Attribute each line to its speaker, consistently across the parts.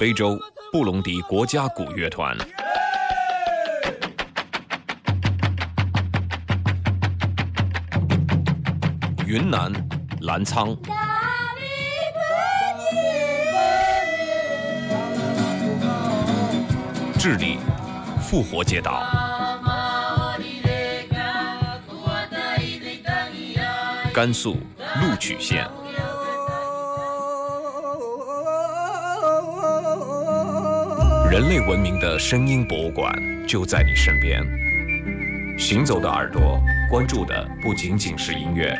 Speaker 1: 非洲布隆迪国家鼓乐团。云南澜沧，智利复活节岛，甘肃录曲县，人类文明的声音博物馆就在你身边。行走的耳朵，关注的不仅仅是音乐。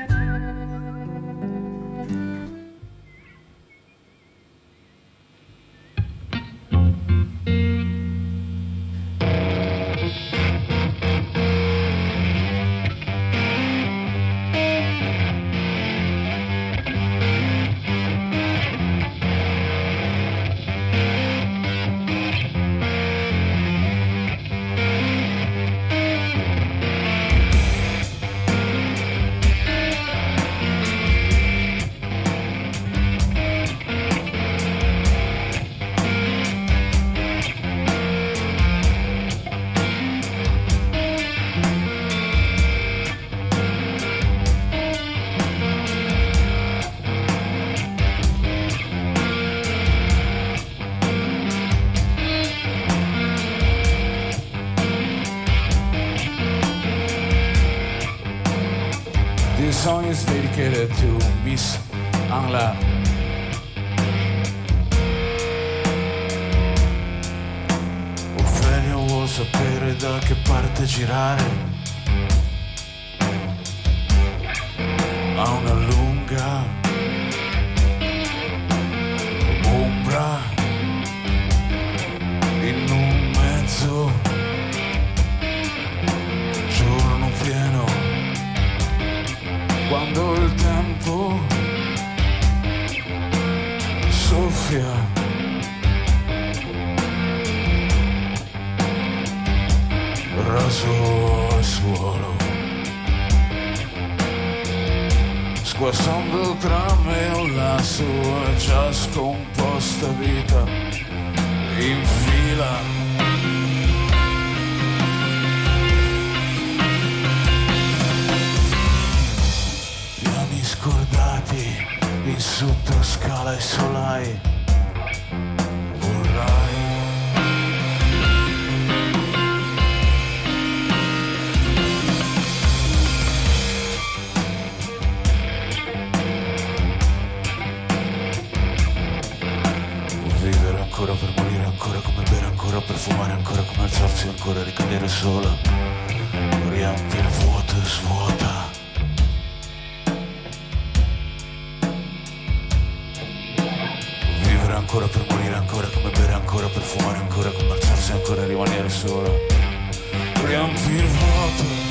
Speaker 2: sogn stilkede Tobis angler. Ah, Ofelio vuol sapere da che parte girare. Ha una luce soffia. Raso al suolo, squassando tra me e la sua già scomposta vita in fila. In sottoscala e solai. Vorrai. Vivere ancora per morire ancora come bere ancora per fumare ancora come alzarsi ancora ricadere sola. Riempi il vuoto e svuota ancora per morire ancora, come bere ancora per fumare ancora, come alzarsi ancora e rimanere solo. Riempi il vuoto.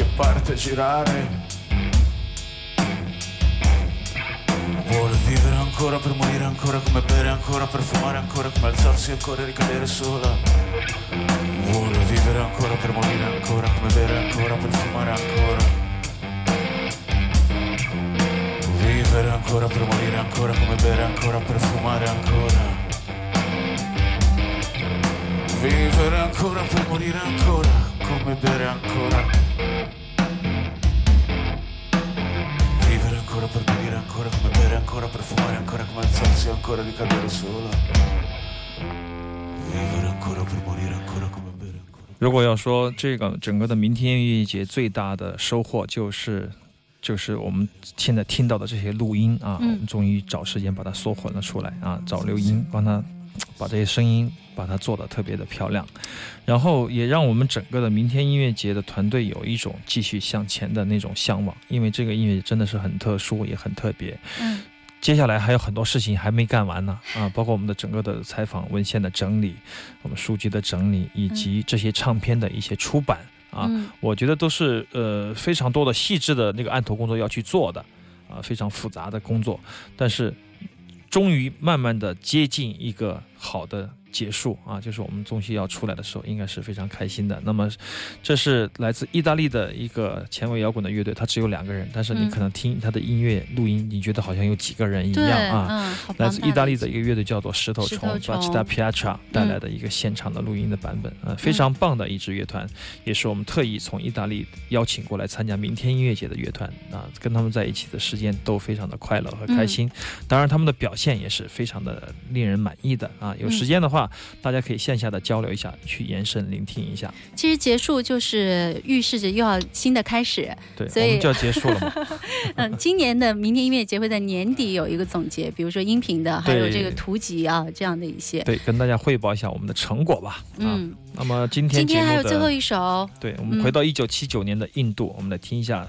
Speaker 2: Sapere da che parte girare. Vuole vivere ancora per morire ancora, come bere ancora per fumare ancora, come alzarsi ancora e ricadere sola. Vuole vivere ancora per morire ancora, come bere ancora per fumare ancora. Vivere ancora per morire ancora, come bere ancora per fumare ancora. Vivere ancora per morire ancora, come bere ancora. Ancora, come bere ancora, per fumare ancora, come alzarsi ancora, ricadere sola. Vivere ancora per morire ancora, come bere
Speaker 3: 如果要说这个整个的明天音乐节最大的收获就是。就是我们现在听到的这些录音啊，
Speaker 4: 嗯
Speaker 3: 我们终于找时间把它缩混了出来啊，找刘英帮他把这些声音把它做得特别的漂亮，然后也让我们整个的明天音乐节的团队有一种继续向前的那种向往，因为这个音乐真的是很特殊，也很特别。
Speaker 4: 嗯
Speaker 3: 接下来还有很多事情还没干完呢，啊，包括我们的整个的采访文献的整理，我们书籍的整理，以及这些唱片的一些出版啊，
Speaker 4: 嗯
Speaker 3: 我觉得都是呃非常多的细致的那个案头工作要去做的，啊，非常复杂的工作，但是终于慢慢的接近一个好的结束啊，就是我们东西要出来的时候，应该是非常开心的。那么，这是来自意大利的一个前卫摇滚的乐队，它只有两个人，但是你
Speaker 4: 嗯
Speaker 3: 可能听他的音乐录音，你觉得好像有几个人一，样啊。
Speaker 4: 嗯，
Speaker 3: 来自意大利的
Speaker 4: 一
Speaker 3: 一个乐队叫做石头虫 b a c h t a Piatra 带来的一个现场的录音的版本，呃，非常棒的一支乐团，也是我们特意从意大利邀请过来参加明天音乐节的乐团啊，跟他们在一起的时间都非常的快乐和开心。当然，他们的表现也是非常的令人满意的啊。有时间的话，大家可以线下的交流一下，去延伸聆听一下。
Speaker 4: 其实结束就是预示着又要新的开始。
Speaker 3: 对，
Speaker 4: 所以
Speaker 3: 我们就要结束了嘛。
Speaker 4: 嗯，今年的明天音乐节会在年底有一个总结，比如说音频的，还有这个图集啊这样的一些。
Speaker 3: 对，跟大家汇报一下我们的成果吧。啊，
Speaker 4: 嗯，
Speaker 3: 那么今天
Speaker 4: 今天还有最后，一首
Speaker 3: 对，我们回到一九七九年的印度，我们来听一下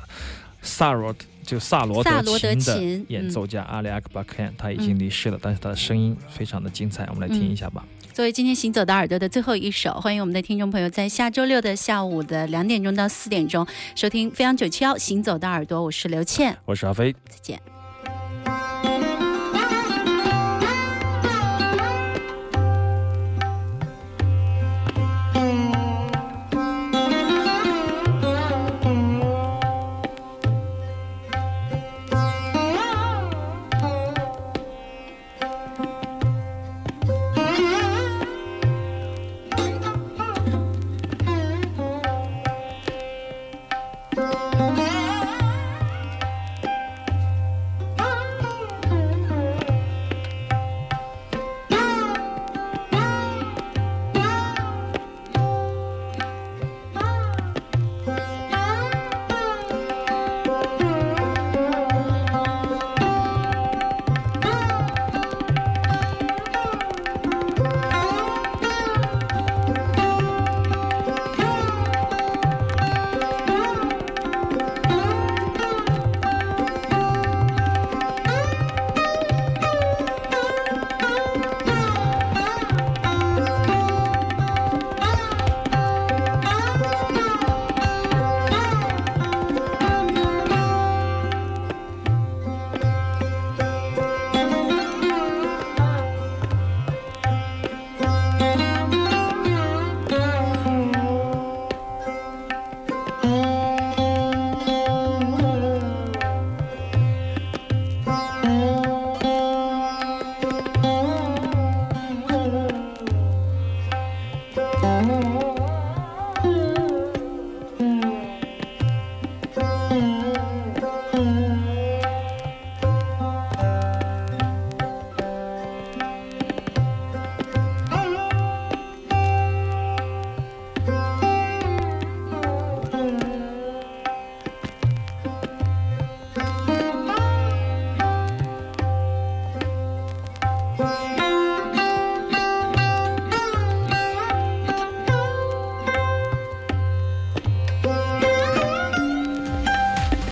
Speaker 3: 萨罗就萨罗
Speaker 4: 萨罗德
Speaker 3: 琴的演奏家阿里阿克巴克，他已经离世了，但是他的声音非常的精彩，我们来听一下吧。
Speaker 4: 作为今天行走的耳朵的最后一首，欢迎我们的听众朋友在下周六的下午的两点钟到四点钟收听飞扬九七幺行走的耳朵，我是刘倩，
Speaker 3: 我是阿飞。
Speaker 4: 再见。